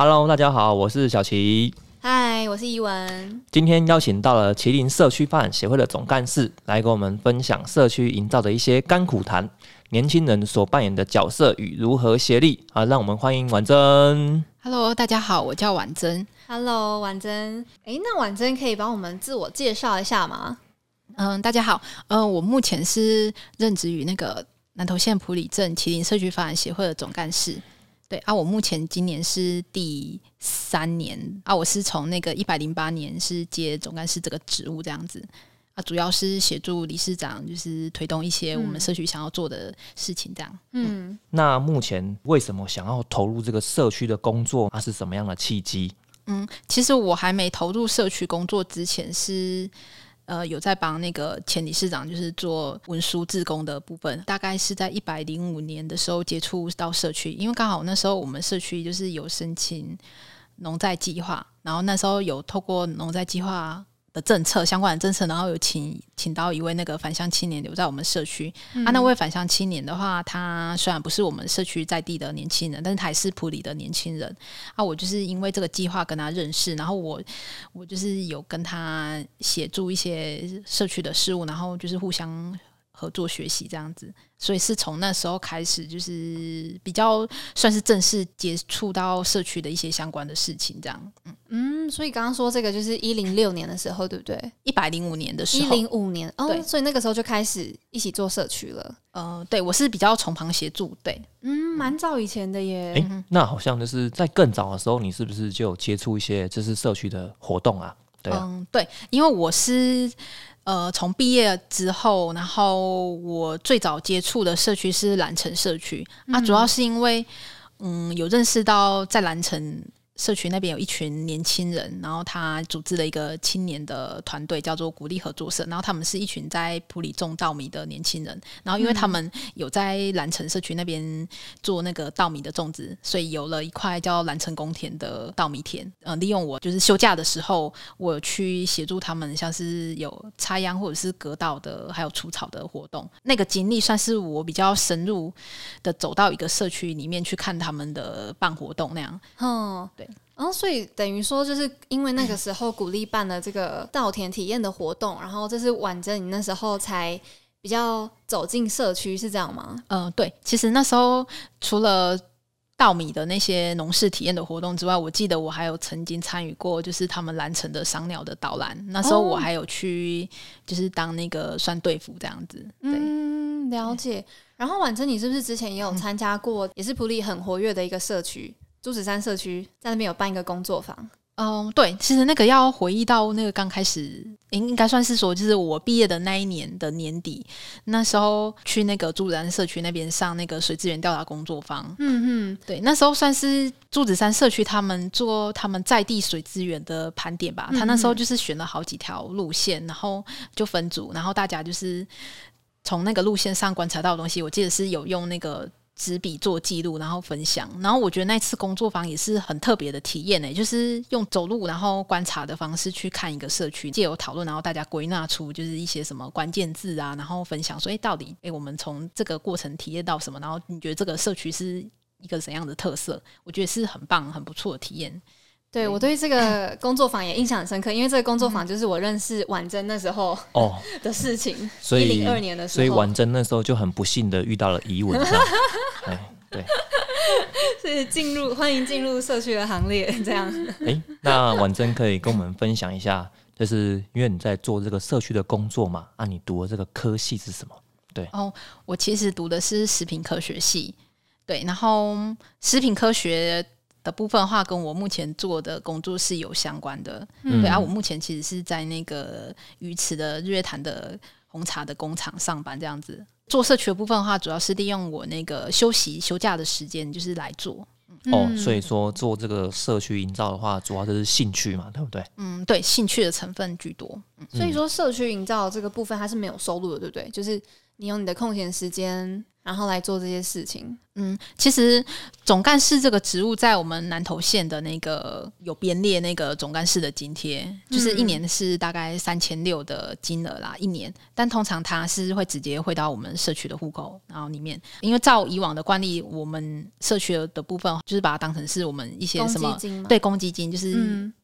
Hello，大家好，我是小齐。嗨，我是伊文。今天邀请到了麒麟社区发展协会的总干事来跟我们分享社区营造的一些甘苦谈，年轻人所扮演的角色与如何协力啊！让我们欢迎婉珍。Hello，大家好，我叫婉珍。Hello，婉珍。哎，那婉珍可以帮我们自我介绍一下吗？嗯，大家好。嗯，我目前是任职于那个南投县埔里镇麒麟社区发展协会的总干事。对啊，我目前今年是第三年啊，我是从那个一百零八年是接总干事这个职务这样子啊，主要是协助理事长就是推动一些我们社区想要做的事情这样。嗯，那目前为什么想要投入这个社区的工作？它是什么样的契机？嗯，其实我还没投入社区工作之前是。呃，有在帮那个前理事长，就是做文书自工的部分，大概是在一百零五年的时候接触到社区，因为刚好那时候我们社区就是有申请农在计划，然后那时候有透过农在计划。政策相关的政策，然后有请请到一位那个返乡青年留在我们社区。啊，那位返乡青年的话，他虽然不是我们社区在地的年轻人，但是他也是普里的年轻人。啊，我就是因为这个计划跟他认识，然后我我就是有跟他协助一些社区的事务，然后就是互相。合作学习这样子，所以是从那时候开始，就是比较算是正式接触到社区的一些相关的事情，这样。嗯嗯，所以刚刚说这个就是一零六年的时候，对不对？一百零五年的时候，一零五年哦，所以那个时候就开始一起做社区了。呃，对我是比较从旁协助，对，嗯，蛮早以前的耶。哎，那好像就是在更早的时候，你是不是就有接触一些就是社区的活动啊？对，嗯，对，因为我是。呃，从毕业之后，然后我最早接触的社区是蓝城社区，那主要是因为，嗯，有认识到在蓝城。社区那边有一群年轻人，然后他组织了一个青年的团队，叫做鼓励合作社。然后他们是一群在普里种稻米的年轻人。然后因为他们有在蓝城社区那边做那个稻米的种植，所以有了一块叫蓝城公田的稻米田。呃，利用我就是休假的时候，我去协助他们，像是有插秧或者是割稻的，还有除草的活动。那个经历算是我比较深入的走到一个社区里面去看他们的办活动那样。嗯，对。然后，所以等于说，就是因为那个时候鼓励办了这个稻田体验的活动，然后这是婉珍你那时候才比较走进社区，是这样吗？嗯，对。其实那时候除了稻米的那些农事体验的活动之外，我记得我还有曾经参与过，就是他们蓝城的赏鸟的导览。那时候我还有去，就是当那个算队服这样子。嗯，了解。然后婉珍，你是不是之前也有参加过，也是普里很活跃的一个社区？朱子山社区在那边有办一个工作坊。嗯，对，其实那个要回忆到那个刚开始，应应该算是说，就是我毕业的那一年的年底，那时候去那个朱子山社区那边上那个水资源调查工作坊。嗯嗯，对，那时候算是朱子山社区他们做他们在地水资源的盘点吧。他那时候就是选了好几条路线，然后就分组，然后大家就是从那个路线上观察到的东西，我记得是有用那个。纸笔做记录，然后分享。然后我觉得那次工作坊也是很特别的体验呢，就是用走路然后观察的方式去看一个社区，借由讨论，然后大家归纳出就是一些什么关键字啊，然后分享。所以到底哎，我们从这个过程体验到什么？然后你觉得这个社区是一个怎样的特色？我觉得是很棒、很不错的体验。对我对这个工作坊也印象很深刻，因为这个工作坊就是我认识婉珍那时候哦 的事情。所以零二年的时候，所以婉珍那时候就很不幸的遇到了疑文。哎，对，所以进入欢迎进入社区的行列，这样。哎，那婉珍可以跟我们分享一下，就是因为你在做这个社区的工作嘛，啊，你读的这个科系是什么？对，哦，我其实读的是食品科学系，对，然后食品科学。的部分的话，跟我目前做的工作是有相关的。嗯对啊，我目前其实是在那个鱼池的日月潭的红茶的工厂上班，这样子做社区的部分的话，主要是利用我那个休息休假的时间，就是来做。哦，所以说做这个社区营造的话，主要就是兴趣嘛，对不对？嗯，对，兴趣的成分居多。所以说社区营造这个部分它是没有收入的，对不对？就是你用你的空闲时间。然后来做这些事情。嗯，其实总干事这个职务在我们南投县的那个有编列那个总干事的津贴，就是一年是大概三千六的金额啦，一年。但通常它是会直接汇到我们社区的户口，然后里面，因为照以往的惯例，我们社区的部分就是把它当成是我们一些什么对公积金，就是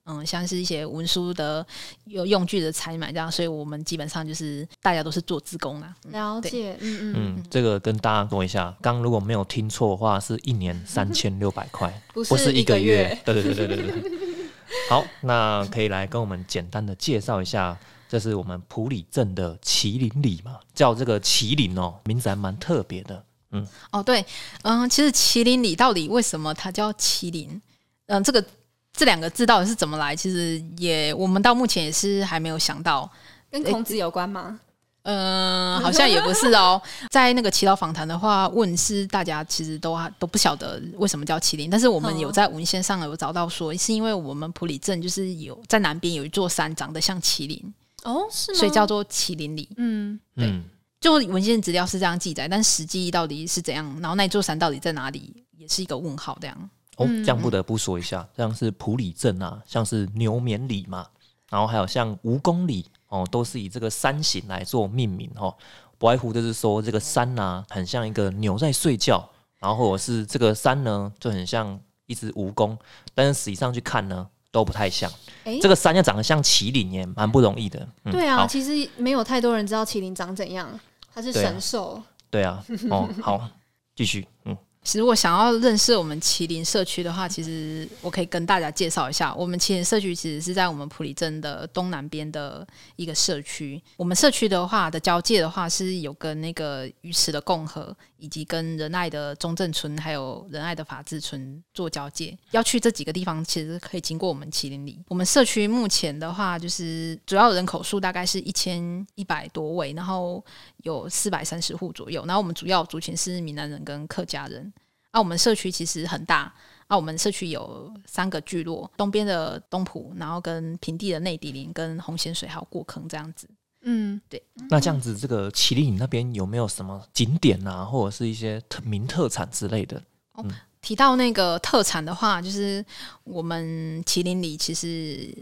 嗯，像是一些文书的有用具的采买这样，所以我们基本上就是大家都是做自工啦。了解，嗯嗯嗯，这个跟大家说一下，刚如果没有听错的话，是一年三千六百块，不是一个月。对对对对对对。好，那可以来跟我们简单的介绍一下，这是我们普里镇的麒麟里嘛，叫这个麒麟哦，名字还蛮特别的。嗯，哦对，嗯，其实麒麟里到底为什么它叫麒麟？嗯，这个。这两个字到底是怎么来？其实也我们到目前也是还没有想到，跟孔子有关吗？嗯，好像也不是哦。在那个祈祷访谈的话，问是大家其实都都不晓得为什么叫麒麟，但是我们有在文献上有找到说，是因为我们普里镇就是有在南边有一座山长得像麒麟哦，是吗？所以叫做麒麟里。嗯，对，就文献资料是这样记载，但实际到底是怎样？然后那座山到底在哪里，也是一个问号。这样。哦，这样不得不说一下，像是普里镇啊，像是牛眠里嘛，然后还有像蜈蚣里哦，都是以这个山形来做命名哦。不外乎就是说这个山啊，很像一个牛在睡觉，然后或者是这个山呢，就很像一只蜈蚣，但是实际上去看呢，都不太像。这个山要长得像麒麟也蛮不容易的。对啊，其实没有太多人知道麒麟长怎样，它是神兽。对啊，哦，好，继续，嗯。其实，如果想要认识我们麒麟社区的话，其实我可以跟大家介绍一下，我们麒麟社区其实是在我们普里镇的东南边的一个社区。我们社区的话的交界的话，是有跟那个鱼池的共和，以及跟仁爱的中正村，还有仁爱的法治村做交界。要去这几个地方，其实可以经过我们麒麟里。我们社区目前的话，就是主要人口数大概是一千一百多位，然后有四百三十户左右。然后我们主要族群是闽南人跟客家人。啊，我们社区其实很大。啊，我们社区有三个聚落，东边的东浦，然后跟平地的内底林，跟红咸水还有过坑这样子。嗯，对。那这样子，这个麒麟那边有没有什么景点啊，或者是一些特名特产之类的？哦，提到那个特产的话，就是我们麒麟里其实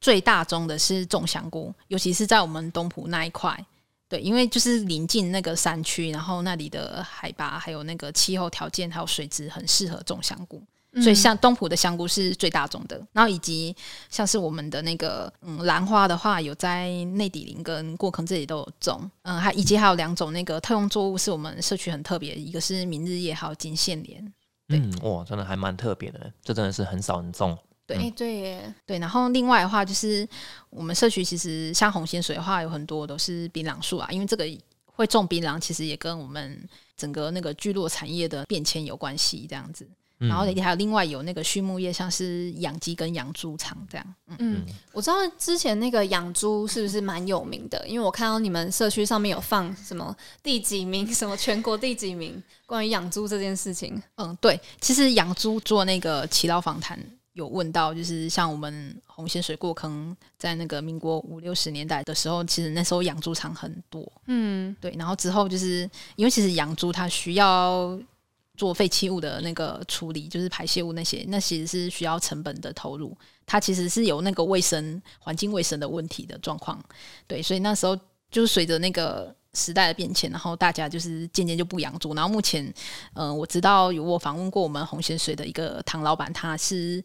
最大宗的是种香菇，尤其是在我们东浦那一块。对，因为就是临近那个山区，然后那里的海拔还有那个气候条件还有水质很适合种香菇，所以像东浦的香菇是最大种的。然后以及像是我们的那个嗯兰花的话，有在内底林跟过坑这里都有种。嗯，还以及还有两种那个特用作物是我们社区很特别，一个是明日叶，还有金线莲。嗯，哇，真的还蛮特别的，这真的是很少人种。对对对，然后另外的话就是，我们社区其实像红仙水的话，有很多都是槟榔树啊，因为这个会种槟榔，其实也跟我们整个那个聚落产业的变迁有关系，这样子。然后还有另外有那个畜牧业，像是养鸡跟养猪场这样。嗯，我知道之前那个养猪是不是蛮有名的？因为我看到你们社区上面有放什么第几名，什么全国第几名，关于养猪这件事情。嗯，对，其实养猪做那个祈祷访谈。有问到，就是像我们红线水过坑，在那个民国五六十年代的时候，其实那时候养猪场很多，嗯，对。然后之后就是因为其实养猪它需要做废弃物的那个处理，就是排泄物那些，那其实是需要成本的投入，它其实是有那个卫生环境卫生的问题的状况，对。所以那时候就是随着那个。时代的变迁，然后大家就是渐渐就不养猪。然后目前，嗯，我知道有我访问过我们红咸水的一个唐老板，他是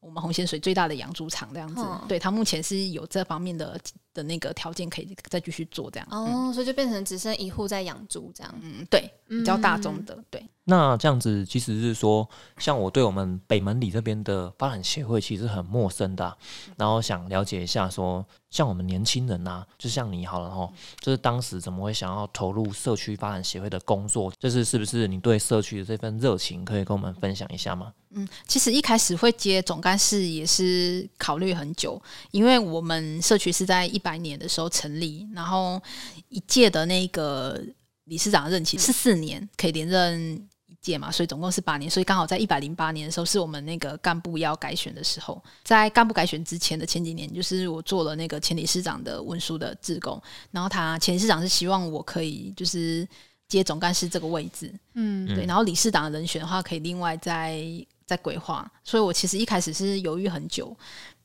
我们红咸水最大的养猪场这样子。对他目前是有这方面的的那个条件，可以再继续做这样。哦，所以就变成只剩一户在养猪这样。嗯，对，比较大众的。对，那这样子其实是说，像我对我们北门里这边的发展协会其实很陌生的，然后想了解一下说。像我们年轻人呐，就像你好了哈，就是当时怎么会想要投入社区发展协会的工作？就是是不是你对社区的这份热情，可以跟我们分享一下吗？嗯，其实一开始会接总干事也是考虑很久，因为我们社区是在一百年的时候成立，然后一届的那个理事长任期是四年，可以连任一。届嘛，所以总共是八年，所以刚好在一百零八年的时候，是我们那个干部要改选的时候。在干部改选之前的前几年，就是我做了那个前理事长的文书的志工，然后他前理事长是希望我可以就是接总干事这个位置。嗯对，然后理事长的人选的话，可以另外再再规划。所以我其实一开始是犹豫很久。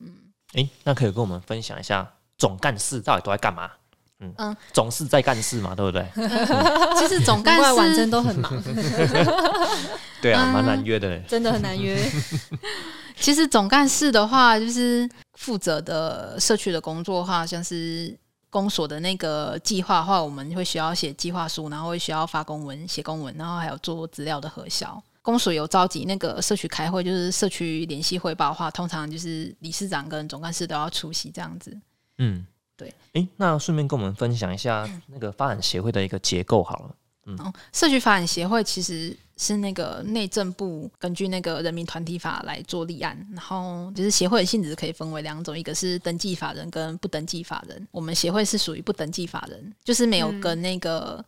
嗯诶，那可以跟我们分享一下总干事到底都在干嘛？嗯嗯总是在干事嘛，对不对？其实总干难怪婉事都很忙，对啊，嗯蛮难约的嘞。真的很难约。其实总干事的话，就是负责的社区的工作的话，像是公所的那个计划的话，我们会需要写计划书，然后会需要发公文、写公文，然后还有做资料的核销。公所有召集那个社区开会，就是社区联系汇报的话，通常就是理事长跟总干事都要出席这样子。嗯，对。诶，那顺便跟我们分享一下那个发展协会的一个结构好了。哦，社区发展协会其实是那个内政部根据那个人民团体法来做立案，然后就是协会的性质可以分为两种，一个是登记法人跟不登记法人。我们协会是属于不登记法人，就是没有跟那个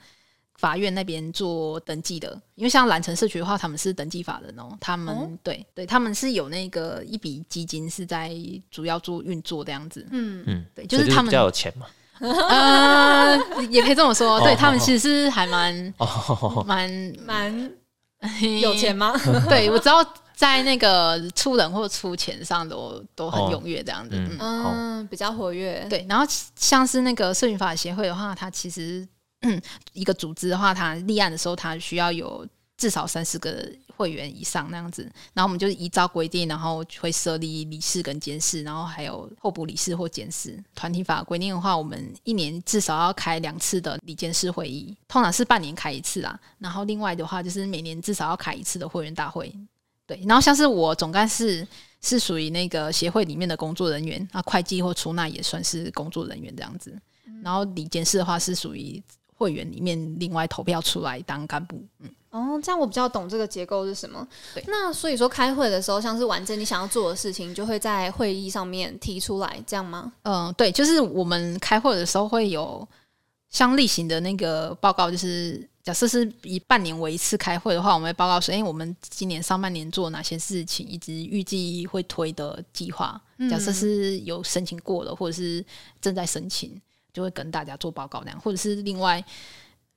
法院那边做登记的。因为像蓝城社区的话，他们是登记法人哦，他们、哦对对，他们是有那个一笔基金是在主要做运作这样子。嗯，嗯，对，就是他们比较有钱嘛。呃，也可以这么说，对哦他们其实是还蛮哦，蛮蛮有钱吗？对，我知道在那个出人或出钱上都都很哦踊跃这样子。嗯嗯，嗯，比较活跃。对。然后像是那个社群法协会的话，它其实嗯 一个组织的话，它立案的时候，它需要有至少三十个会员以上那样子。然后我们就是依照规定，然后会设立理事跟监事，然后还有候补理事或监事。团体法规定的话，我们一年至少要开两次的理监事会议，通常是半年开一次啦。然后另外的话，就是每年至少要开一次的会员大会。对，然后像是我总干事是属于那个协会里面的工作人员，那，会计或出纳也算是工作人员这样子。然后理监事的话是属于会员里面另外投票出来当干部。嗯，哦，这样我比较懂这个结构是什么对。那所以说开会的时候，像是完整你想要做的事情，就会在会议上面提出来，这样吗？嗯，对，就是我们开会的时候会有像例行的那个报告，就是假设是以半年为一次开会的话，我们会报告说，哎、我们今年上半年做哪些事情，以及预计会推的计划。假设是有申请过了，或者是正在申请，就会跟大家做报告那样，或者是另外。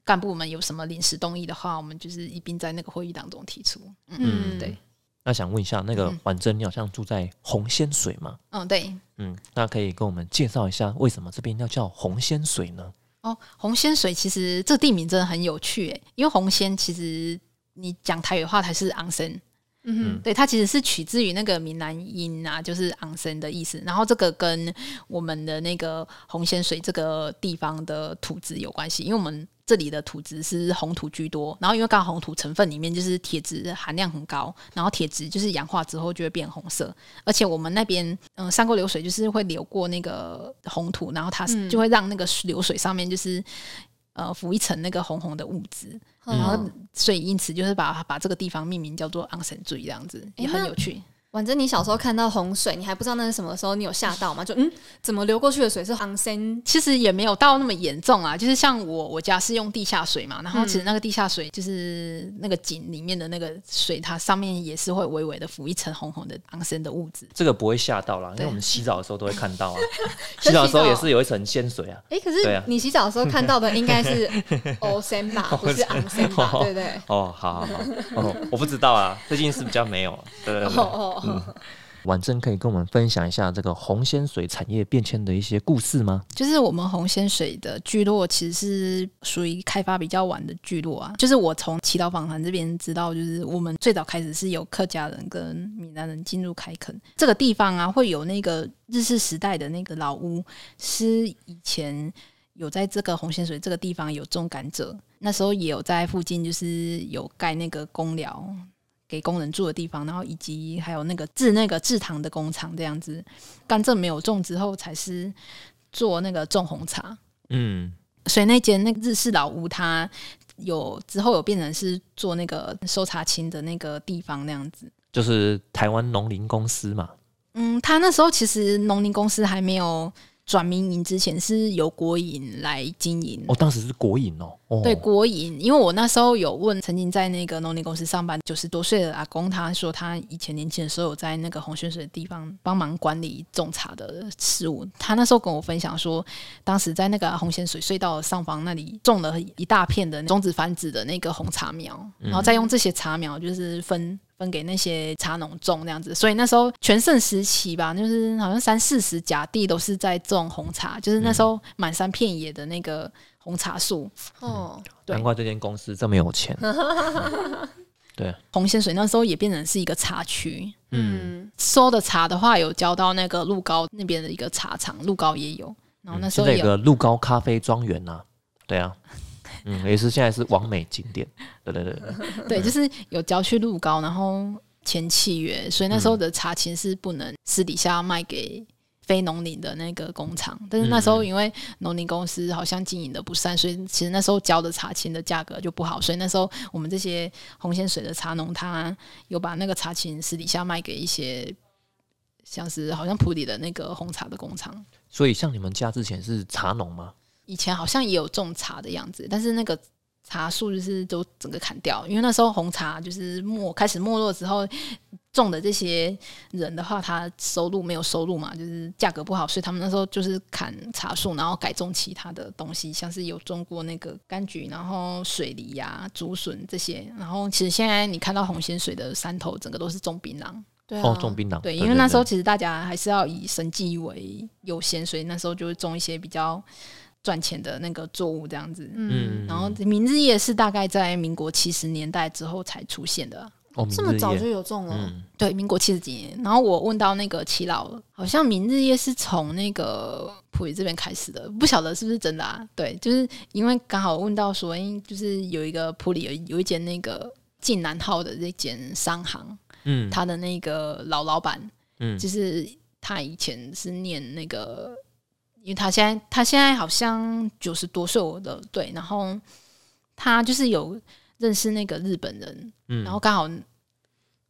干部们有什么临时动议的话，我们就是一并在那个会议当中提出。嗯，嗯对，那想问一下，那个嗯婉珍，你好像住在红仙水嘛？嗯，对，嗯，那可以跟我们介绍一下，为什么这边要叫红仙水呢？哦，红仙水其实这地名真的很有趣诶，因为红仙其实你讲台语的话，它是昂森，嗯对，它其实是取自于那个闽南音啊，就是昂森的意思。然后这个跟我们的那个红仙水这个地方的土质有关系，因为我们这里的土质是红土居多，然后因为刚好红土成分里面就是铁质含量很高，然后铁质就是氧化之后就会变红色，而且我们那边嗯山沟流水就是会流过那个红土，然后它嗯就会让那个流水上面就是呃浮一层那个红红的物质，嗯然后所以因此就是把把这个地方命名叫做昂神醉这样子，也很有趣。反正你小时候看到洪水，你还不知道那是什么时候，你有吓到吗？就嗯，怎么流过去的水是航森？其实也没有到那么严重啊，就是像我我家是用地下水嘛，然后其实那个地下水就是那个井里面的那个水，它上面也是会微微的浮一层红红的昂森的物质。这个不会吓到啦，因为我们洗澡的时候都会看到啊。洗澡的时候也是有一层鲜水啊。哎、可是你洗澡的时候看到的应该是 欧森吧，不是昂森吧？对不对？哦，好好好，哦，我不知道啊，最近是比较没有。对对哦对，哦哦，婉珍可以跟我们分享一下这个红仙水产业变迁的一些故事吗？就是我们红仙水的聚落其实是属于开发比较晚的聚落啊。就是我从祈祷访谈这边知道，就是我们最早开始是有客家人跟闽南人进入开垦这个地方啊，会有那个日式时代的那个老屋，是以前有在这个红仙水这个地方有种甘蔗，那时候也有在附近就是有盖那个公寮。给工人住的地方，然后以及还有那个制那个制糖的工厂这样子，甘蔗没有种之后，才是做那个种红茶。嗯，所以那间那个日式老屋，它有之后有变成是做那个收茶青的那个地方那样子。就是台湾农林公司嘛。嗯，他那时候其实农林公司还没有转民营之前是由国营来经营。哦，当时是国营哦，哦对国营，因为我那时候有问曾经在那个农林公司上班九十多岁的阿公，他说他以前年轻的时候有在那个红泉水的地方帮忙管理种茶的事务。他那时候跟我分享说，当时在那个红泉水隧道上方那里种了一大片的种子繁殖的那个红茶苗，然后再用这些茶苗就是分。分给那些茶农种那样子，所以那时候全盛时期吧，就是好像三四十甲地都是在种红茶，就是那时候满山遍野的那个红茶树。哦，对难怪这间公司这么有钱。对，红仙水那时候也变成是一个茶区，嗯，嗯，收的茶的话有交到那个鹿高那边的一个茶厂，鹿高也有，然后那时候也有现在有个鹿高咖啡庄园呐，对啊，嗯，也是现在是完美景点。对对对对，对，就是有郊区路高，然后签契约，所以那时候的茶青是不能私底下卖给非农林的那个工厂。但是那时候因为农林公司好像经营的不善，所以其实那时候交的茶青的价格就不好。所以那时候我们这些红线水的茶农，他有把那个茶青私底下卖给一些像是好像普里的那个红茶的工厂。所以像你们家之前是茶农吗？以前好像也有种茶的样子，但是那个茶树就是都整个砍掉，因为那时候红茶就是没开始没落之后，种的这些人的话，他收入没有收入嘛，就是价格不好，所以他们那时候就是砍茶树，然后改种其他的东西，像是有种过那个柑橘，然后水梨呀、竹笋这些。然后其实现在你看到红仙水的山头，整个都是种槟榔。对啊，哦，种槟榔。对，因为那时候其实大家还是要以生计为优先，所以那时候就会种一些比较赚钱的那个作物这样子。嗯，嗯，然后明日夜是大概在民国七十年代之后才出现的，哦，这么早就有种了，嗯，对，民国七十几年。然后我问到那个齐老，好像明日夜是从那个普里这边开始的，不晓得是不是真的啊？对，就是因为刚好问到说，因就是有一个普里有有一间那个晋南号的这间商行，嗯，他的那个老老板，嗯。就是他以前是念那个，因为他现在他现在好像九十多岁，我的对，然后他就是有认识那个日本人，嗯。然后刚好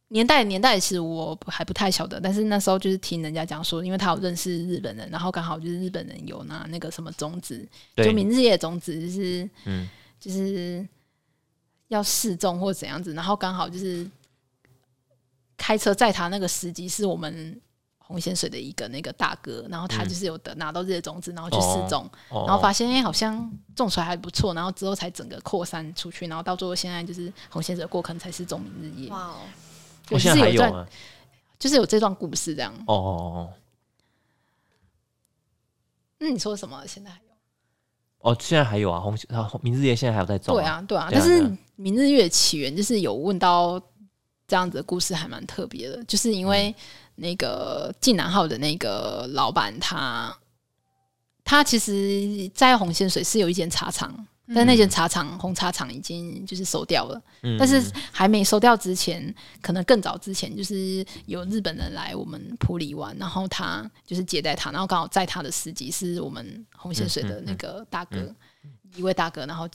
年代年代其实我还不太晓得，但是那时候就是听人家讲说，因为他有认识日本人，然后刚好就是日本人有拿那个什么种子，就对，明日夜种子，就是嗯。就是要示众或怎样子，然后刚好就是开车载他那个司机是我们红仙水的一个那个大哥，然后他嗯就是有的拿到这些种子，然后去试种，哦然后发现哎、好像种出来还不错，然后之后才整个扩散出去，然后到最后现在就是红仙水过坑才是种明日夜，哇哦，我现在还就是有段就是有这段故事这样。哦哦哦嗯，你说什么？现在还有？哦，现在还有啊，红啊明日夜现在还有在种，对，啊，对啊，对啊但是明日月的起源就是有问到这样子的故事，还蛮特别的，就是因嗯为那个晋南号的那个老板他。他其实，在红线水是有一间茶厂，但那间茶厂红茶厂已经就是收掉了。嗯但是还没收掉之前，可能更早之前，就是有日本人来我们普里玩，然后他就是接待他，然后刚好在他的司机是我们红线水的那个大哥，嗯一位大哥，然后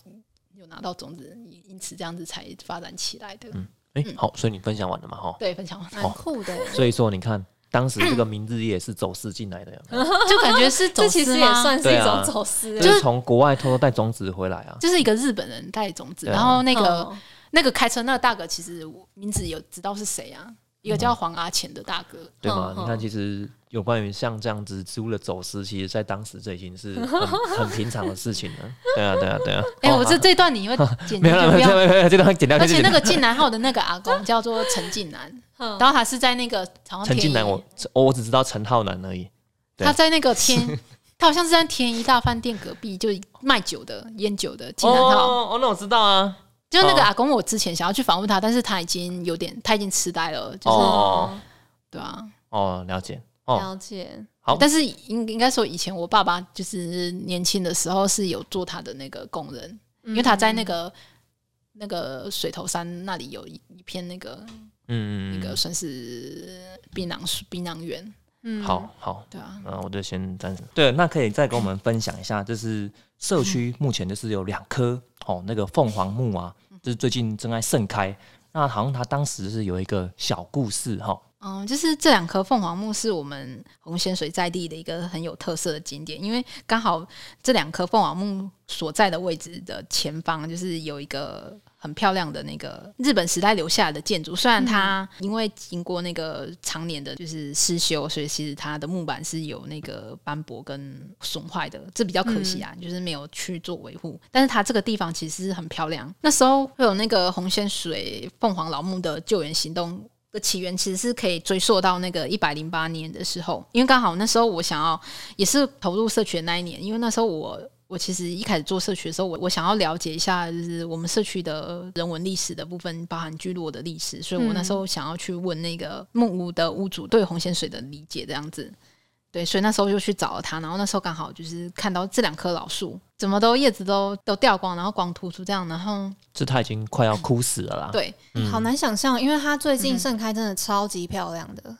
有拿到种子，因此这样子才发展起来的。哎，好，所以你分享完了嘛，哈，对，分享完，蛮酷的。耶，所以说你看，当时这个名字也是走私进来的，有有？就感觉是走私其实也算是一种走私耶，就是从国外偷偷带种子回来啊，就是一个日本人带种子，啊。然后那个、嗯。那个开车那个大哥，其实名字有知道是谁啊？一个叫黄阿钱的大哥，对吗？嗯你看，其实有关于像这样子植物的走私，其实在当时这已经是很 很平常的事情了。对啊，对啊，对啊。哎、哦我这这段你会剪 没有了，没有，没有，没有，这段剪掉。而且那个晋南号的那个阿公叫做陈晋南，嗯然后他是在那个陈晋南，我我我只知道陈浩南而已。他在那个天，他好像是在天一大饭店隔壁，就卖酒的烟酒的晋南号。哦，哦那我知道啊。就那个哦。阿公，我之前想要去访问他，但是他已经有点，他已经痴呆了，就是、哦。对啊。哦，了解。哦，了解，好。但是应应该说，以前我爸爸就是年轻的时候是有做他的那个工人，因为他在那个那个水头山那里有一一片那个嗯，那个算是槟榔树槟榔园，嗯好好，对啊，嗯，我就先暂时。对，那可以再跟我们分享一下，就是社区目前就是有两棵哦，那个凤凰木啊，就是最近正在盛开。那好像它当时是有一个小故事哈、嗯，就是这两棵凤凰木是我们红仙水在地的一个很有特色的景点，因为刚好这两棵凤凰木所在的位置的前方，就是有一个很漂亮的那个日本时代留下来的建筑。虽然它因为经过那个常年的就是失修，所以其实它的木板是有那个斑驳跟损坏的，这比较可惜啊，就是没有去做维护。但是它这个地方其实是很漂亮。那时候会有那个红线水凤凰老木的救援行动。的起源其实是可以追溯到那个一百零八年的时候，因为刚好那时候我想要也是投入社区的那一年，因为那时候我我其实一开始做社区的时候，我我想要了解一下就是我们社区的人文历史的部分，包含聚落的历史，所以我那时候想要去问那个木屋的屋主对红线水的理解这样子。对，所以那时候就去找了他，然后那时候刚好就是看到这两棵老树，怎么都叶子都都掉光，然后光秃秃这样，然后这它已经快要枯死了啦。对，好难想象，因为它最近盛开真的超级漂亮的。嗯，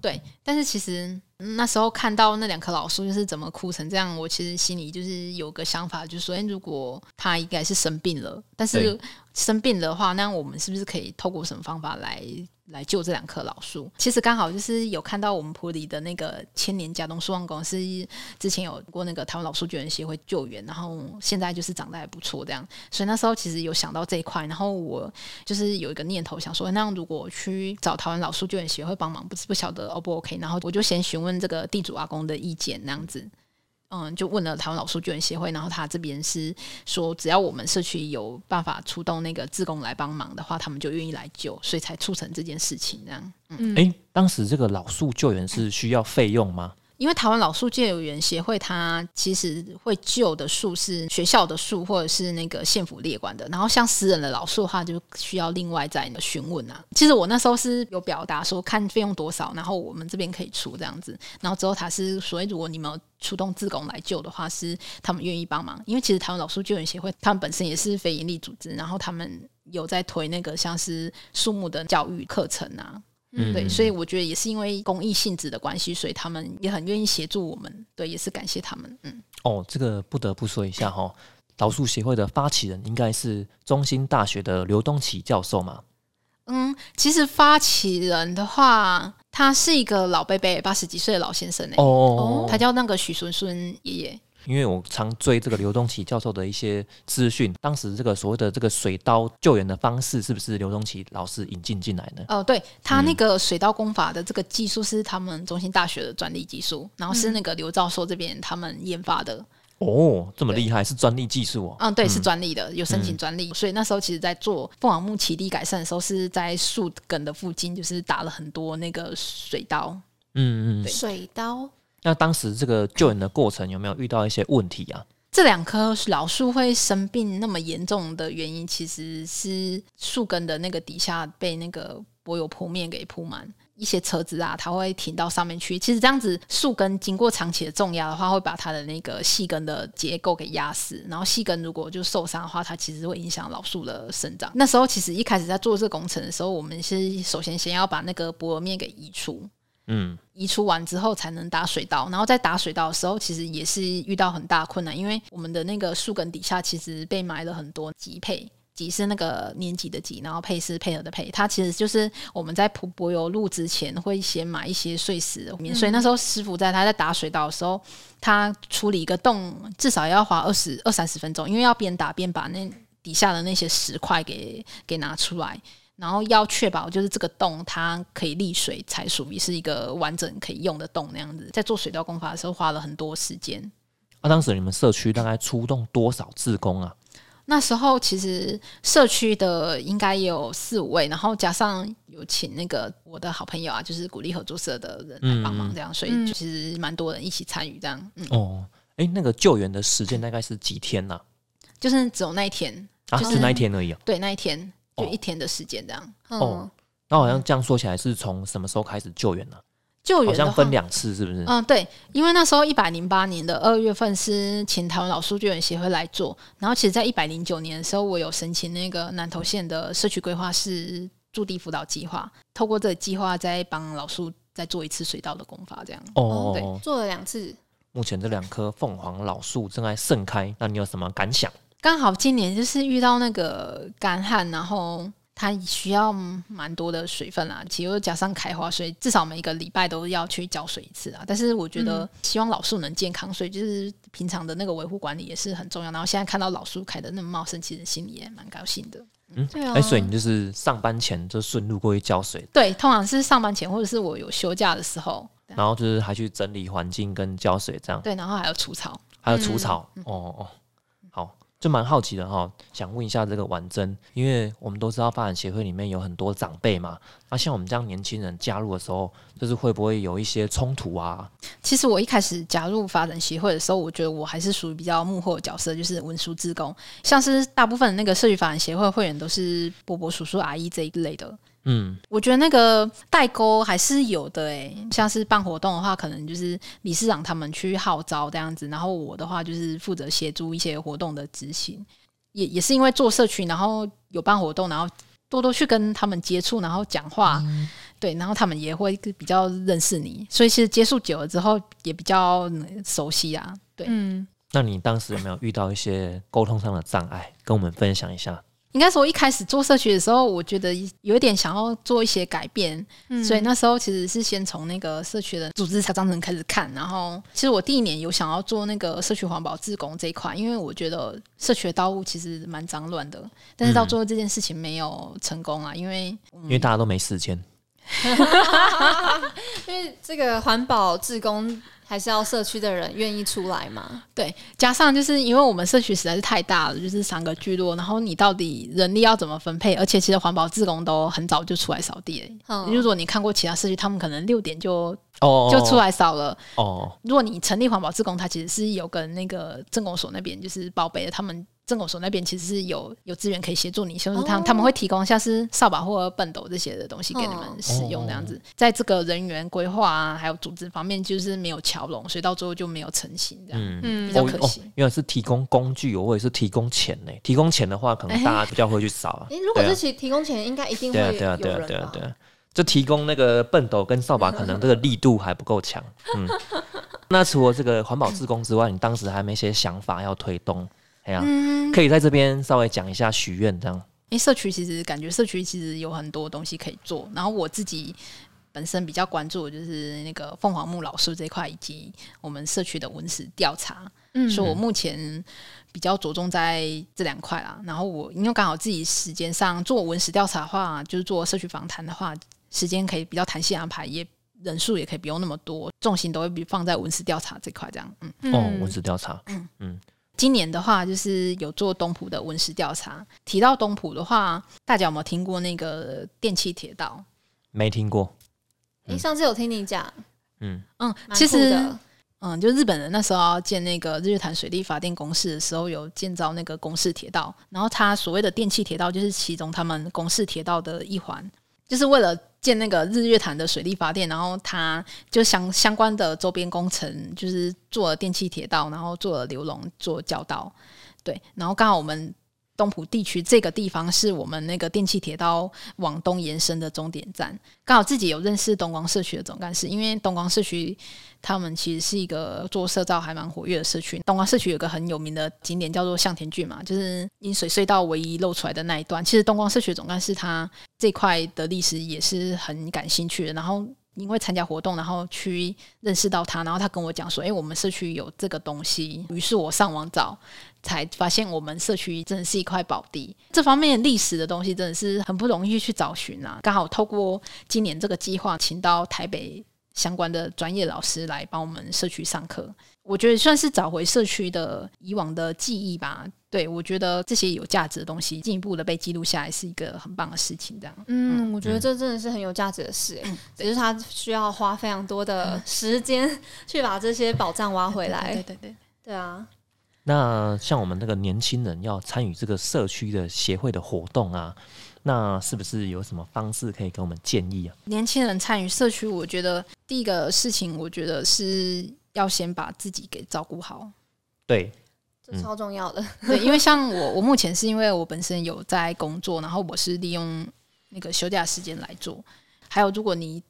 对。但是其实那时候看到那两棵老树就是怎么枯成这样，我其实心里就是有个想法，就是说，哎，如果它应该是生病了，但是生病的话，那我们是不是可以透过什么方法来？来救这两棵老树，其实刚好就是有看到我们普里的那个千年甲东树望公司之前有过那个台湾老树救援协会救援，然后现在就是长得还不错这样，所以那时候其实有想到这一块，然后我就是有一个念头想说，那如果去找台湾老树救援协会帮忙，不是不晓得 O 不 OK，然后我就先询问这个地主阿公的意见那样子。嗯，就问了台湾老树救援协会，然后他这边是说，只要我们社区有办法出动那个志工来帮忙的话，他们就愿意来救，所以才促成这件事情这样。嗯，哎，当时这个老树救援是需要费用吗？因为台湾老树救援协会，它其实会救的树是学校的树，或者是那个县府列管的。然后像私人的老树的话，就需要另外再询问啊。其实我那时候是有表达说，看费用多少，然后我们这边可以出这样子。然后之后他是所以，如果你们出动自工来救的话，是他们愿意帮忙。因为其实台湾老树救援协会，他们本身也是非营利组织，然后他们有在推那个像是树木的教育课程啊。嗯，对，所以我觉得也是因为公益性质的关系，所以他们也很愿意协助我们。对，也是感谢他们。嗯，哦，这个不得不说一下哈，老树协会的发起人应该是中兴大学的刘东启教授嘛？嗯，其实发起人的话，他是一个老伯伯，八十几岁的老先生呢。哦，他叫那个许孙孙爷爷。因为我常追这个刘东奇教授的一些资讯，当时这个所谓的这个水刀救援的方式，是不是刘东奇老师引进进来的？哦，对他那个水刀功法的这个技术是他们中心大学的专利技术，然后是那个刘教授这边他们研发的。哦，这么厉害，是专利技术哦。嗯，对，是专利的，有申请专利。所以那时候其实，在做凤凰木起地改善的时候，是在树根的附近，就是打了很多那个水刀。嗯嗯，水刀。那当时这个救援的过程有没有遇到一些问题啊？这两棵老树会生病那么严重的原因，其实是树根的那个底下被那个柏油铺面给铺满，一些车子啊，它会停到上面去。其实这样子树根经过长期的重压的话，会把它的那个细根的结构给压死。然后细根如果就受伤的话，它其实会影响老树的生长。那时候其实一开始在做这个工程的时候，我们是首先先要把那个柏油面给移除。嗯，移除完之后才能打水稻，然后在打水稻的时候，其实也是遇到很大困难，因为我们的那个树根底下其实被埋了很多瘠配，瘠是那个年级的瘠，然后配是配合的配，它其实就是我们在铺柏油路之前会先买一些碎石，所以那时候师傅在他在打水稻的时候，他处理一个洞至少要花二十二三十分钟，因为要边打边把那底下的那些石块给给拿出来。然后要确保就是这个洞它可以沥水，才属于是一个完整可以用的洞那样子。在做水稻工法的时候花了很多时间。那当时你们社区大概出动多少志工啊？那时候其实社区的应该有四五位，然后加上有请那个我的好朋友啊，就是鼓励合作社的人来帮忙，这样，所以其实蛮多人一起参与这样。哦，哎，那个救援的时间大概是几天呢？就是只有那一天啊，就那一天而已。对，那一天。就一天的时间这样哦，那好像这样说起来是从什么时候开始救援呢？救援好像分两次，是不是？嗯，对，因为那时候一百零八年的二月份是请台湾老树救援协会来做，然后其实在一百零九年的时候，我有申请那个南投县的社区规划师驻地辅导计划，透过这个计划再帮老树再做一次水稻的工法，这样哦，对，做了两次。目前这两棵凤凰老树正在盛开，那你有什么感想？刚好今年就是遇到那个干旱，然后。它需要蛮多的水分啦，其实又加上开花，所以至少每一个礼拜都要去浇水一次啊。但是我觉得希望老树能健康，所以就是平常的那个维护管理也是很重要。然后现在看到老树开的那么茂盛，其实心里也蛮高兴的。嗯，对啊哎、所以你就是上班前就顺路过去浇水，对，通常是上班前或者是我有休假的时候，然后就是还去整理环境跟浇水这样，对，然后还有除草。还有除草。哦哦，好，就蛮好奇的哈，想问一下这个婉珍，因为我们都知道发展协会里面有很多长辈嘛，那像我们这样年轻人加入的时候，就是会不会有一些冲突啊？其实我一开始加入发展协会的时候，我觉得我还是属于比较幕后的角色，就是文书志工。像是大部分的那个社区发展协会会员都是伯伯、叔叔、阿姨这一类的。嗯，我觉得那个代沟还是有的诶、像是办活动的话，可能就是理事长他们去号召这样子，然后我的话就是负责协助一些活动的执行。也也是因为做社区，然后有办活动，然后多多去跟他们接触，然后讲话，对，然后他们也会比较认识你，所以其实接触久了之后也比较熟悉啊。对，嗯，那你当时有没有遇到一些沟通上的障碍？跟我们分享一下。应该说一开始做社区的时候，我觉得有一点想要做一些改变，嗯所以那时候其实是先从那个社区的组织章程开始看，然后其实我第一年有想要做那个社区环保自工这一块，因为我觉得社区的道路其实蛮脏乱的，但是到最后这件事情没有成功啊，因为因为大家都没时间。因为这个环保志工还是要社区的人愿意出来嘛。对，加上就是因为我们社区实在是太大了，就是三个聚落，然后你到底人力要怎么分配？而且其实环保志工都很早就出来扫地了。嗯如果你看过其他社区，他们可能六点就哦，就出来扫了。哦，如果你成立环保志工，他其实是有跟那个政工所那边就是报备的，他们政工所那边其实是有有资源可以协助你，就是他他们会提供像是扫把或笨斗这些的东西给你们使用，这样子。在这个人员规划啊，还有组织方面，就是没有桥拢，所以到最后就没有成型这样。嗯。嗯比较哦哦可惜，原来是提供工具，我也是提供钱呢。提供钱的话，可能大家比较会去扫啊。诶，如果是提提供钱，应该一定会对啊，有对啊，对啊，人对啊，吧对啊。就提供那个笨斗跟扫把，可能这个力度还不够强。嗯，那除了这个环保自工之外，你当时还没一些想法要推动？哎呀、嗯，可以在这边稍微讲一下许愿这样。因为社区其实感觉社区其实有很多东西可以做，然后我自己本身比较关注的就是那个凤凰木老树这一块，以及我们社区的文史调查。嗯所以我目前比较着重在这两块啦。然后我因为刚好自己时间上做文史调查的话，就是做社区访谈的话，时间可以比较弹性安排，也人数也可以不用那么多，重心都会比放在文史调查这块这样。嗯，哦，文史调查，今年的话就是有做东浦的文史调查。提到东浦的话，大家有没有听过那个电气铁道？没听过。诶，上次有听你讲，嗯，嗯，其实嗯，就日本人那时候要建那个日月潭水利发电公司的时候，有建造那个公式铁道，然后它所谓的电气铁道就是其中他们公式铁道的一环，就是为了建那个日月潭的水利发电，然后他就相相关的周边工程，就是做了电气铁道，然后做了流笼，做交道，对，然后刚好我们。东浦地区这个地方是我们那个电气铁道往东延伸的终点站，刚好自己有认识东光社区的总干事，因为东光社区他们其实是一个做社造还蛮活跃的社区。东光社区有个很有名的景点叫做向田郡嘛，就是饮水隧道唯一露出来的那一段。其实东光社区总干事他这块的历史也是很感兴趣的，然后。因为参加活动，然后去认识到他，然后他跟我讲说：“哎、我们社区有这个东西。”于是我上网找，才发现我们社区真的是一块宝地。这方面历史的东西真的是很不容易去找寻啊。刚好透过今年这个计划，请到台北相关的专业老师来帮我们社区上课，我觉得算是找回社区的以往的记忆吧。对我觉得这些有价值的东西进一步的被记录下来，是一个很棒的事情。这样，嗯，我觉得这真的是很有价值的事、诶只是他需要花非常多的时间去把这些宝藏挖回来。对对对。对啊，那像我们这个年轻人要参与这个社区的协会的活动啊，那是不是有什么方式可以给我们建议啊？年轻人参与社区，我觉得第一个事情，我觉得是要先把自己给照顾好。对，这超重要的。对，因为像我，我目前是因为我本身有在工作，然后我是利用那个休假时间来做。还有，如果你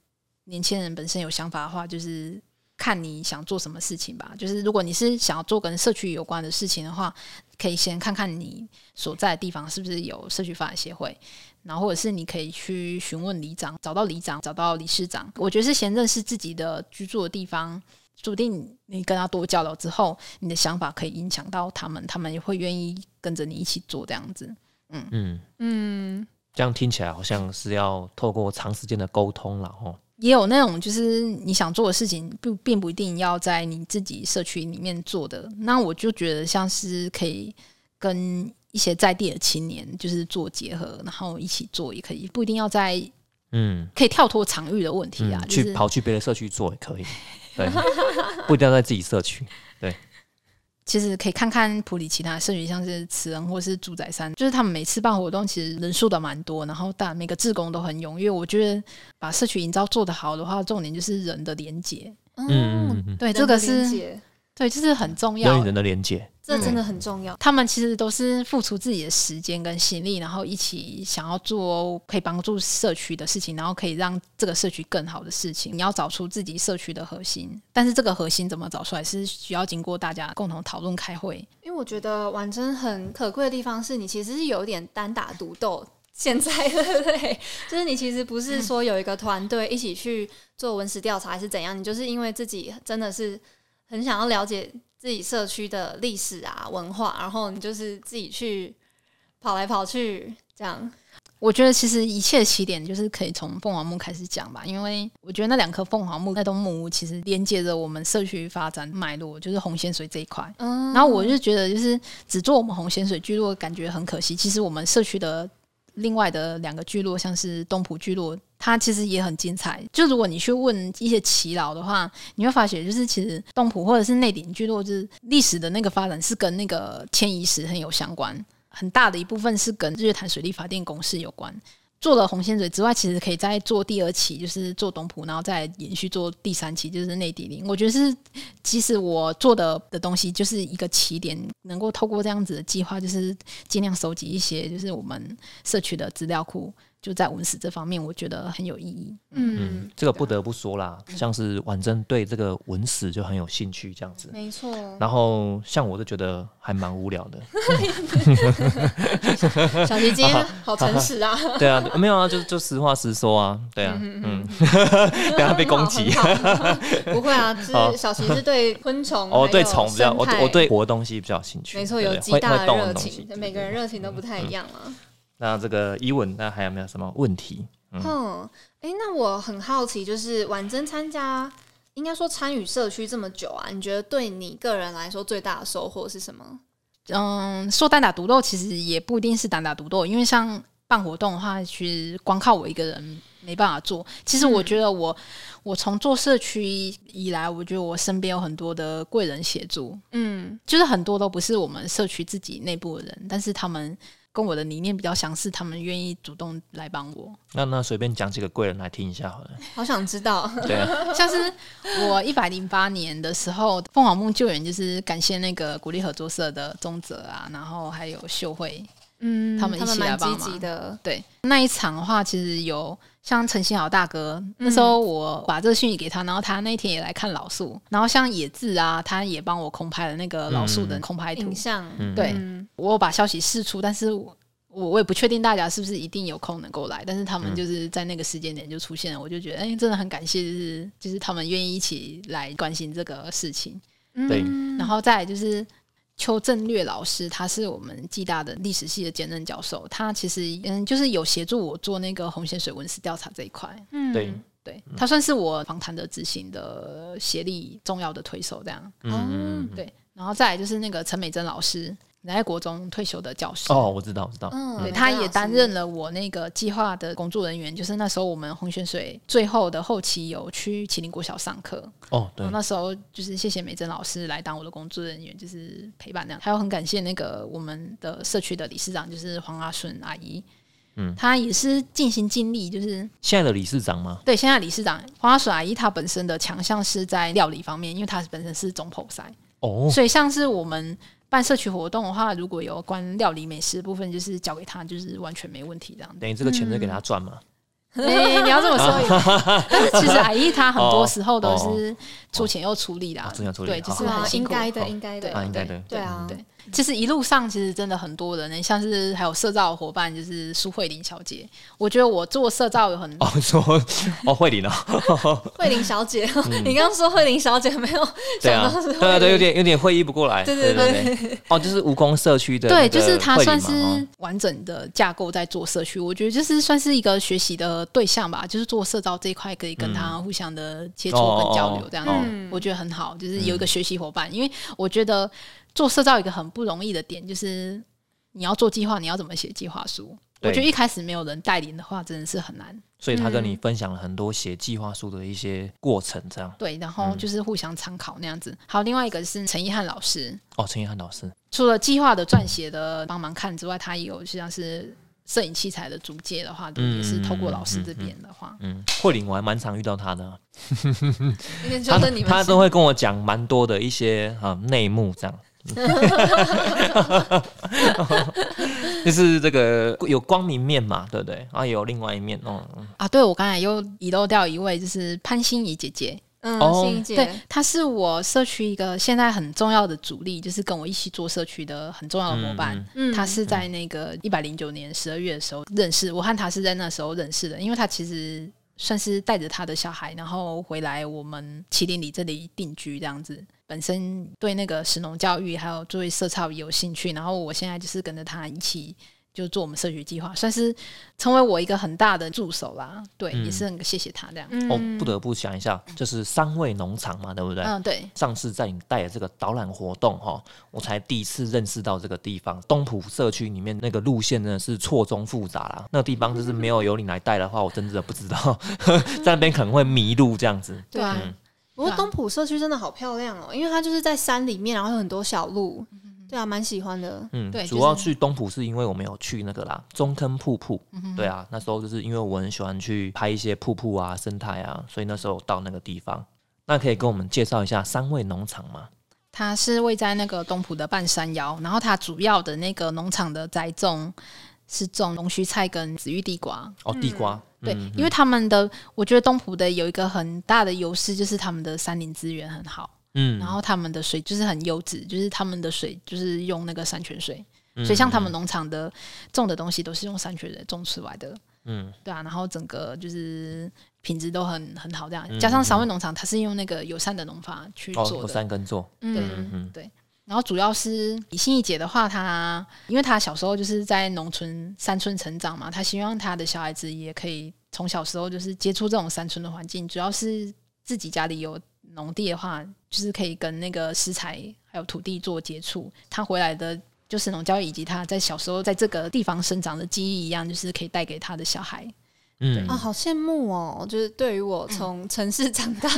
年轻人本身有想法的话，就是看你想做什么事情吧。就是如果你是想要做跟社区有关的事情的话，可以先看看你所在的地方是不是有社区发展协会，然后或者是你可以去询问里长，找到里长，找到理事长。我觉得是先认识自己的居住的地方，注定你跟他多交流之后，你的想法可以影响到他们，他们也会愿意跟着你一起做这样子。嗯，嗯，这样听起来好像是要透过长时间的沟通了哦。也有那种就是你想做的事情，并并不一定要在你自己社区里面做的。那我就觉得像是可以跟一些在地的青年就是做结合，然后一起做也可以，不一定要在嗯，可以跳脱场域的问题啊，嗯就是去跑去别的社区做也可以，对，不一定要在自己社区。其实可以看看普里其他社区，像是慈恩或是住宅山，就是他们每次办活动，其实人数都蛮多，然后大每个志工都很踊跃。我觉得把社区营造做得好的话，重点就是人的连接，嗯对，人这个是对，就是很重要的。人与人的连接，这真的很重要。他们其实都是付出自己的时间跟心力，然后一起想要做可以帮助社区的事情，然后可以让这个社区更好的事情。你要找出自己社区的核心，但是这个核心怎么找出来，是需要经过大家共同讨论开会。因为我觉得婉珍很可贵的地方是你其实是有点单打独斗。现在对不对？就是你其实不是说有一个团队一起去做文史调查还是怎样，你就是因为自己真的是很想要了解自己社区的历史啊文化，然后你就是自己去跑来跑去这样。我觉得其实一切的起点就是可以从凤凰木开始讲吧，因为我觉得那两棵凤凰木那栋木屋其实连接着我们社区发展脉络，就是红仙水这一块。嗯然后我就觉得，就是只做我们红仙水聚落，感觉很可惜。其实我们社区的另外的两个聚落，像是东浦聚落，它其实也很精彩。就如果你去问一些耆老的话，你会发觉，就是其实东浦或者是内顶聚落，就是历史的那个发展是跟那个迁移史很有相关，很大的一部分是跟日月潭水利发电公司有关。做了红线嘴之外，其实可以再做第二期，就是做东浦，然后再延续做第三期，就是内地林。我觉得是，其实我做的的东西就是一个起点，能够透过这样子的计划，就是尽量收集一些，就是我们社区的资料库，就在文史这方面，我觉得很有意义。嗯，这个不得不说啦，像是婉珍对这个文史就很有兴趣这样子。没错。然后像我就觉得还蛮无聊的，小琪今天好诚实啊，对啊，没有啊，就就实话实说啊，对啊，嗯，不要被攻击。不会啊，小琪是对昆虫哦，对虫比较，我我对活的东西比较有兴趣，没错有极大的热情，每个人热情都不太一样啊。那这个伊文，那还有没有什么问题？嗯哼，哎、那我很好奇，就是婉珍参加，应该说参与社区这么久啊，你觉得对你个人来说最大的收获是什么？嗯，说单打独斗其实也不一定是单打独斗，因为像办活动的话，其实光靠我一个人没办法做。其实我觉得我、我从做社区以来，我觉得我身边有很多的贵人协助，嗯，就是很多都不是我们社区自己内部的人，但是他们跟我的理念比较相似，他们愿意主动来帮我。那那随便讲几个贵人来听一下好了。好想知道。对啊，像是我一百零八年的时候，凤凰梦救援就是感谢那个鼓励合作社的宗泽啊，然后还有秀慧，嗯他们一起来帮忙极的。对。那一场的话，其实有像陈新豪大哥，那时候我把这个讯息给他，然后他那天也来看老树，然后像野志啊，他也帮我空拍了那个老树的空拍图。影像，嗯。对。嗯。我有把消息释出，但是我我我也不确定大家是不是一定有空能够来，但是他们嗯。就是在那个时间点就出现了，我就觉得哎、真的很感谢，就是就是他们愿意一起来关心这个事情。对。嗯然后再来就是邱正略老师，他是我们暨大的历史系的兼任教授，他其实嗯就是有协助我做那个红线水文史调查这一块。嗯对对他算是我访谈的执行的协力重要的推手，这样嗯对。然后再来就是那个陈美珍老师，在国中退休的教师。哦，我知道，我知道，嗯对，他也担任了我那个计划的工作人员，就是那时候我们红泉水最后的后期有去麒麟国小上课，哦，对，那时候就是谢谢美珍老师来当我的工作人员，就是陪伴那样。还有很感谢那个我们的社区的理事长，就是黄阿顺阿姨，嗯她也是尽心尽力，就是现在的理事长吗？对现在理事长黄阿顺阿姨，她本身的强项是在料理方面，因为她本身是总剖塞，哦，所以像是我们。办社区活动的话，如果有关料理美食的部分，就是交给他，就是完全没问题这样。子。等于这个钱就给他赚嘛。哎、你要这么说 但是其实阿姨她很多时候都哦。是出钱又出力啦，哦出钱出力对，就是啊很，辛苦。应该的，应该的，啊，应该的，对啊，对，其实一路上其实真的很多人，像是还有社造的伙伴，就是苏慧玲小姐。我觉得我做社造有很哦，说哦，慧玲啊，慧玲小姐，你刚刚说慧玲小姐没有想到是对啊，对，有点有点会意不过来。对对对对，哦，就是蜈蚣社区的对，就是它算是完整的架构在做社区，我觉得就是算是一个学习的对象吧，就是做社造这一块可以跟他互相的接触哦跟交流，这样子、哦嗯我觉得很好，就是有一个学习伙伴。因为我觉得做社造一个很不容易的点就是你要做计划，你要怎么写计划书？我觉得一开始没有人带领的话，真的是很难。所以他跟你嗯分享了很多写计划书的一些过程，这样。对，然嗯后就是互相参考那样子。还有另外一个是陈一汉老师，哦，陈一涵老师，除了计划的撰写的帮忙看之外，他也有像是摄影器材的租借的话，就也是透过老师这边的话，嗯，慧玲我还蛮常遇到他的，他跟你们他都会跟我讲蛮多的一些啊内幕，这样。就是这个有光明面嘛，对不对？然后有另外一面哦，啊，对我刚才又遗漏掉一位，就是潘心怡姐姐。嗯，哦欣怡姐，对，她是我社区一个现在很重要的主力，就是跟我一起做社区的很重要的伙伴。嗯嗯她是在那个一百零九年十二月的时候认识，我和她是在那时候认识的，因为她其实算是带着她的小孩，然后回来我们麒麟里这里定居这样子。本身对那个石农教育还有作为社操有兴趣，然后我现在就是跟着他一起。就做我们社区计划，算是成为我一个很大的助手啦。对，嗯也是很谢谢他这样。嗯哦，不得不想一下，就是三味农场嘛，对不对？嗯，对，上次在你带的这个导览活动哈，我才第一次认识到这个地方。东浦社区里面那个路线真的是错综复杂啦，那个地方就是没有由你来带的话，我真的不知道 在那边可能会迷路这样子。对啊嗯。不过东浦社区真的好漂亮哦，因为它就是在山里面，然后有很多小路，对啊，蛮喜欢的。嗯，对主要去东浦是因为我们有去那个啦中坑瀑布，嗯对啊，那时候就是因为我很喜欢去拍一些瀑布啊、生态啊，所以那时候到那个地方。那可以跟我们介绍一下三味农场吗？它是位在那个东浦的半山腰，然后它主要的那个农场的栽种是种龙须菜跟紫玉地瓜。哦，地瓜，对，嗯因为他们的，我觉得东浦的有一个很大的优势，就是他们的山林资源很好，嗯。然后他们的水就是很优质，就是他们的水就是用那个山泉水，嗯所以像他们农场的种的东西都是用山泉水种出来的。嗯。对啊，然后整个就是品质都很很好，这样。嗯加上三味农场，它是用那个友善的农法去做的，三根做，对嗯嗯。对。然后主要是李心怡姐的话，她因为她小时候就是在农村山村成长嘛，她希望她的小孩子也可以从小时候就是接触这种山村的环境。主要是自己家里有农地的话，就是可以跟那个食材还有土地做接触。她回来的就是农教育以及她在小时候在这个地方生长的记忆一样，就是可以带给她的小孩。嗯啊，好羡慕哦！就是对于我从 城市长大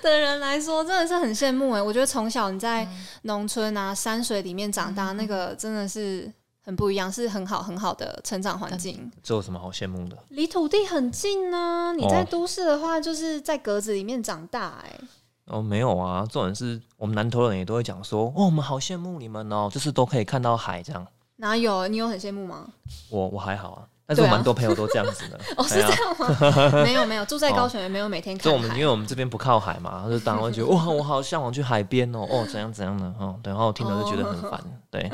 的人来说，真的是很羡慕哎。我觉得从小你在农村啊、山水里面长大，那个真的是很不一样，是很好很好的成长环境。这有什么好羡慕的？离土地很近呢、你在哦都市的话，就是在格子里面长大哎。哦，没有啊，重点是我们南投人也都会讲说，哦，我们好羡慕你们哦，就是都可以看到海这样。哪有？你有很羡慕吗？我我还好啊，但是我蛮多朋友都这样子的。哦，是这样吗？没有没有，住在高雄也没有每天看就我们因海。为我们这边不靠海嘛，就当然会觉得哇，我好向往去海边哦，哦怎样怎样的哦，对，然后我听了就觉得很烦，对。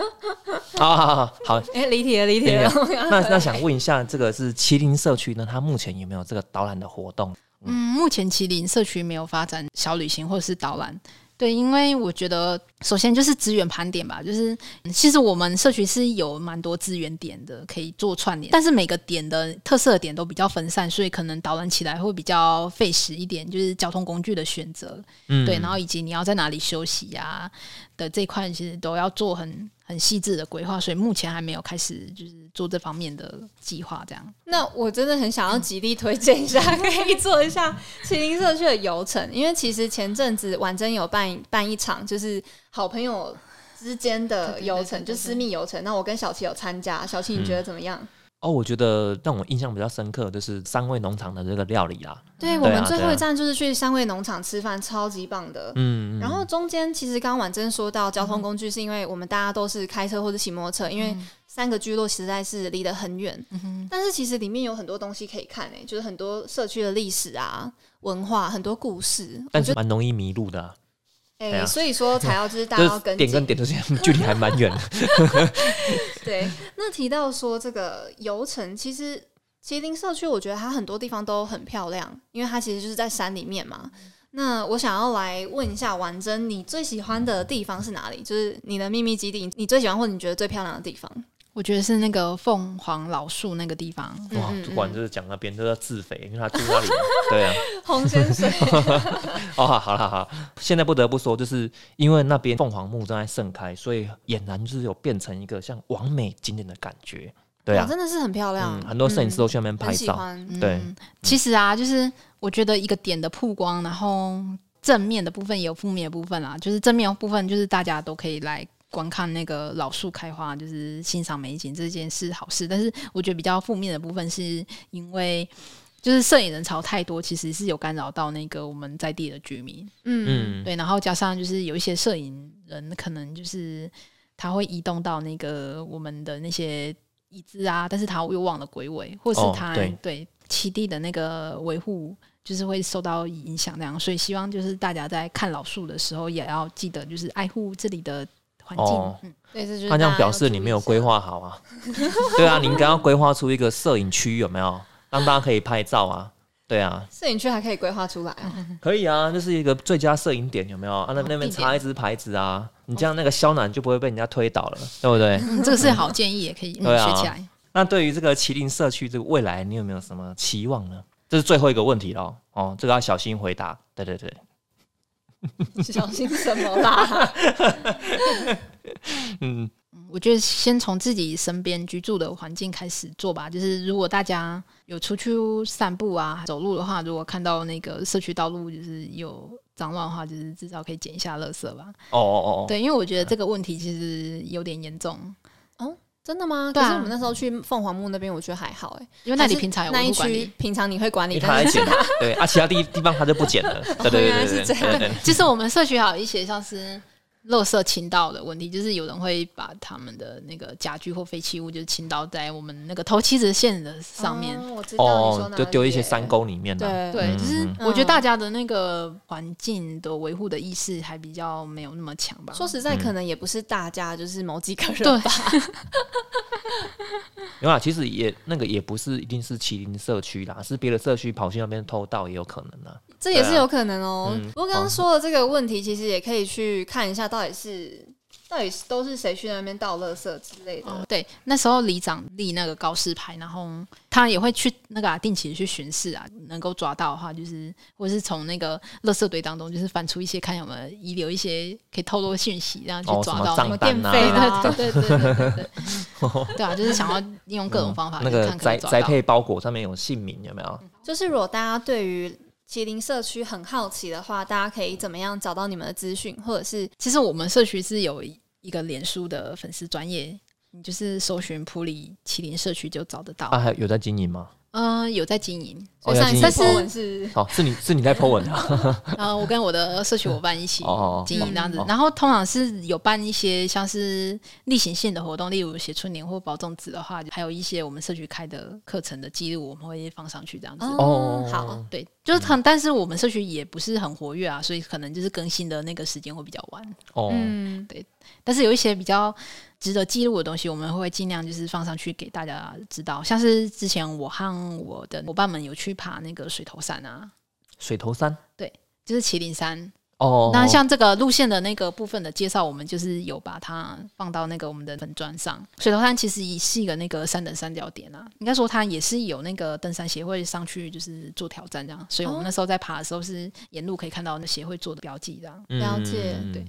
好好好好，哎，离题了，离题了。那那想问一下，这个是麒麟社区呢，它目前有没有这个导览的活动？嗯，目前麒麟社区没有发展小旅行或者是导览。对，因为我觉得首先就是资源盘点吧，就是嗯其实我们社区是有蛮多资源点的，可以做串联，但是每个点的特色点都比较分散，所以可能导览起来会比较费时一点，就是交通工具的选择，嗯。对，然后以及你要在哪里休息呀、的这一块，其实都要做很很细致的规划，所以目前还没有开始就是做这方面的计划，这样。那我真的很想要极力推荐一下，可以做一下麒麟社区的游程，因为其实前阵子婉珍有办办一场，就是好朋友之间的游程，就私密游程。那我跟小琪有参加，小琪你觉得怎么样？哦，我觉得让我印象比较深刻，就是三味农场的这个料理啦。对我们最后一站就是去三味农场吃饭，超级棒的。嗯，然后中间其实刚刚婉珍说到交通工具，是因为我们大家都是开车或者骑摩托车，因为三个聚落实在是离得很远。但是其实里面有很多东西可以看诶、就是很多社区的历史啊、文化，很多故事。但是蛮容易迷路的啊、哎、所以说才要就是大 家要跟点跟进。点之间 距离还蛮远的。对，那提到说这个游程，其实麒麟社区，我觉得它很多地方都很漂亮，因为它其实就是在山里面嘛。那我想要来问一下婉珍，你最喜欢的地方是哪里？就是你的秘密基地，你最喜欢或者你觉得最漂亮的地方？我觉得是那个凤凰老树那个地方，哇嗯嗯，主管就是讲那边都要自肥，因为他住那里。对啊，红仙水，哦，好了好了，现在不得不说，就是因为那边凤凰木正在盛开，所以俨然就是有变成一个像完美景点的感觉。对啊哇，真的是很漂亮，嗯，很多摄影师都去那边拍照。欢。对嗯，其实啊，就是我觉得一个点的曝光，然后正面的部分也有负面的部分啦。就是正面的部分，就是大家都可以来观看那个老树开花，就是欣赏美景这件事好事。但是我觉得比较负面的部分，是因为就是摄影人潮太多，其实是有干扰到那个我们在地的居民。嗯，嗯，对，然后加上就是有一些摄影人可能就是他会移动到那个我们的那些椅子啊，但是他又忘了归位，或是哦他、对对基地的那个维护就是会受到影响，这样，所以希望就是大家在看老树的时候也要记得就是爱护这里的环境。哦嗯，对，这就是他这样表示你没有规。划好啊。对啊，你应该要规划出一个摄影区，有没有？让大家可以拍照啊。对啊，摄影区还可以规划出来啊，可以啊，这是一个最佳摄影点，有没有？啊，那那边插一支牌子啊，你这样那个肖楠就不会被人家推倒了，对不对？嗯 这个是好建议，也可以、嗯、对啊学起来。那对于这个麒麟社区这个未来，你有没有什么期望呢？这是最后一个问题了哦，这个要小心回答。对对对，小心什么啦？嗯，我觉得先从自己身边居住的环境开始做吧。就是如果大家有出去散步啊、走路的话，如果看到那个社区道路就是有脏乱的话，就是至少可以捡一下垃圾吧。哦哦哦哦，对，因为我觉得这个问题其实有点严重，真的吗？可是我们那时候去凤凰木那边，我觉得还好哎、因为那里平常有那一区。平常你会管理，他但是来捡，对啊，其他地地方他就不捡了。对对原来对对是这样对对对。其实我们社区还有一些像是垃圾倾倒的问题，就是有人会把他们的那个家具或废弃物就是倾倒在我们那个头七子线的上面。哦我知道你说就丢一些山沟里面的。对就是嗯我觉得大家的那个环境的维护的意识还比较没有那么强吧。说实在，嗯可能也不是大家，就是某几个人对吧。有啊，其实也那个也不是一定是麒麟社区啦，是别的社区跑去那边偷盗也有可能啊。这也是有可能哦、嗯不过刚刚说的这个问题，其实也可以去看一下，到底是到底是都是谁去那边倒垃圾之类的。哦，对，那时候里长立那个告示牌，然后他也会去那个、啊、定期去巡视啊，能够抓到的话，就是或是从那个垃圾堆当中，就是翻出一些看有没有遗留一些可以透露的讯息，这样去哦，什么抓到那个。账单啊，电费啦对对对对对对对，对啊，就是想要利用各种方法那去个宅看可以抓到。宅配包裹上面有姓名有没有？就是如果大家对于麒麟社区很好奇的话，大家可以怎么样找到你们的资讯，或者是其实我们社区是有一个脸书的粉丝专业，你就是搜寻普里麒麟社区就找得到。啊，还有在经营吗？嗯、有在经营，所以上一次是哦，是你是你在 po 文啊？然后我跟我的社区伙伴一起哦经营这样子。哦，然后通常是有办一些像是例行性的活动，例如写春联或包粽子的话，还有一些我们社区开的课程的记录，我们会放上去这样子。哦好，对，就是很，但是我们社区也不是很活跃啊，所以可能就是更新的那个时间会比较晚。哦，嗯，但是有一些比较值得记录的东西，我们会尽量就是放上去给大家知道。像是之前我和我的伙伴们有去爬那个水头山啊，水头山对就是麒麟山。哦，那像这个路线的那个部分的介绍，我们就是有把它放到那个我们的粉砖上。水头山其实也是一个那个三等三角点啊，应该说它也是有那个登山协会上去就是做挑战这样，所以我们那时候在爬的时候是沿路可以看到那协会做的标记这样。了解嗯对，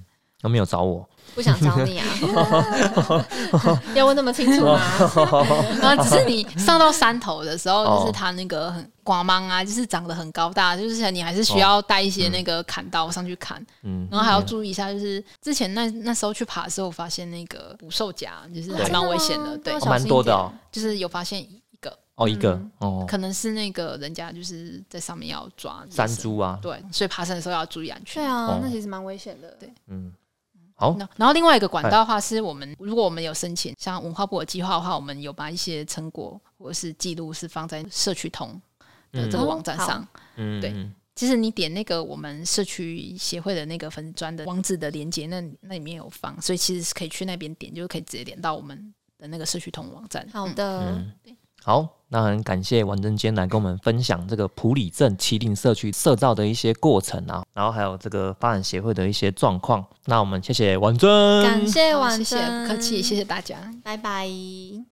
他没有找我，不想找你啊 要问那么清楚吗？然后只是你上到山头的时候，哦。就是他那个很光芒啊，就是长得很高大，就是你还是需要带一些那个砍刀上去砍，嗯，然后还要注意一下，就是之前那那时候去爬的时候，我发现那个捕兽夹就是还蛮危险的，对蛮多的哦，就是有发现一个，哦，一个嗯哦，可能是那个人家就是在上面要抓山猪啊，对，所以爬山的时候要注意安全。对啊哦，那其实蛮危险的。对。嗯，好，那然后另外一个管道的话，是我们如果我们有申请像文化部的计划的话，我们有把一些成果或者是记录是放在社区通的这个嗯网站上。嗯，对嗯。其实你点那个我们社区协会的那个粉丝专的网址的链接，那那里面有放，所以其实是可以去那边点，就是可以直接点到我们的那个社区通网站。好的，嗯，好，那很感谢婉珍今天来跟我们分享这个普里镇麒麟社区社造的一些过程啊，然后还有这个发展协会的一些状况。那我们谢谢王真，感谢好婉谢谢，不客气，谢谢大家。拜拜。